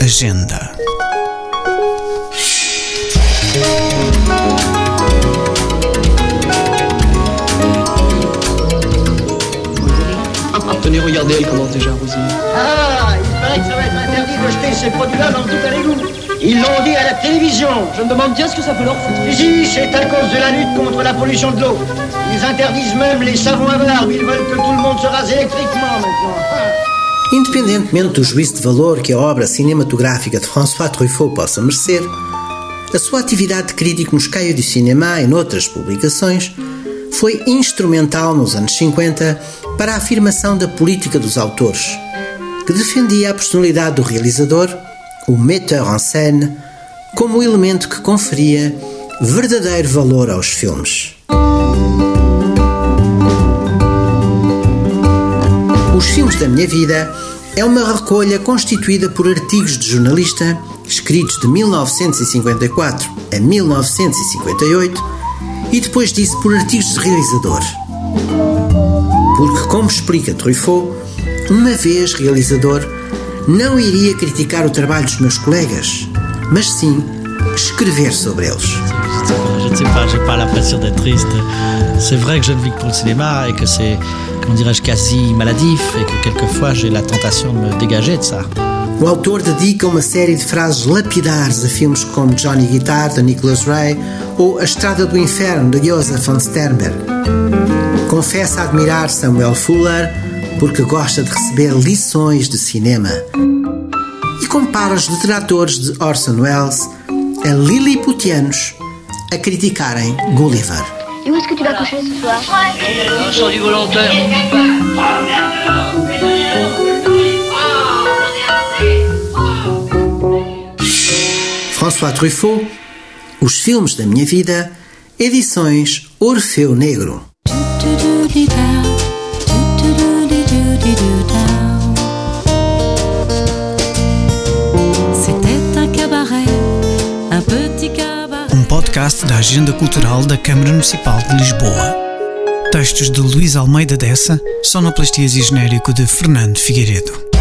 Agenda. Tenez, regardez, elle commence déjà à rosiner. Ah, il paraît que ça va être interdit de jeter ces produits-là dans tout à l'égout. Ils l'ont dit à la télévision. Je me demande bien ce que ça peut leur foutre. Ici, c'est à cause de la lutte contre la pollution de l'eau. Ils interdisent même les savons à barbe. Ils veulent que tout le monde se rase électriquement maintenant. Independentemente do juízo de valor que a obra cinematográfica de François Truffaut possa merecer, a sua atividade de crítico nos Caio do Cinema e noutras publicações foi instrumental nos anos 50 para a afirmação da política dos autores, que defendia a personalidade do realizador, o metteur en scène, como elemento que conferia verdadeiro valor aos filmes. Filmes da Minha Vida é uma recolha constituída por artigos de jornalista escritos de 1954 a 1958 e depois disso por artigos de realizador. Porque, como explica Truffaut, uma vez realizador, não iria criticar o trabalho dos meus colegas, mas sim escrever sobre eles. Je ne sais pas, j'ai pas l'impression d'être triste. C'est vrai que je ne vis que pour le que c'est, comment dirais-je, quasi maladif et que quelquefois j'ai la tentation de me dégager de ça. O autor dedica uma série de frases lapidares a filmes como Johnny Guitar, de Nicholas Ray, ou A Estrada do Inferno, de Josef von Sternberg. Confessa admirar Samuel Fuller porque gosta de receber lições de cinema. E compara os detratores de Orson Welles a Lilliputianos a criticarem Gulliver. Et où est-ce que tu vas coucher ce soir Sans du volontaire. François Truffaut, Os Filmes da Minha Vida, edições Orfeu Negro. Podcast da Agenda Cultural da Câmara Municipal de Lisboa. Textos de Luís Almeida Dessa, sonoplastias e genérico de Fernando Figueiredo.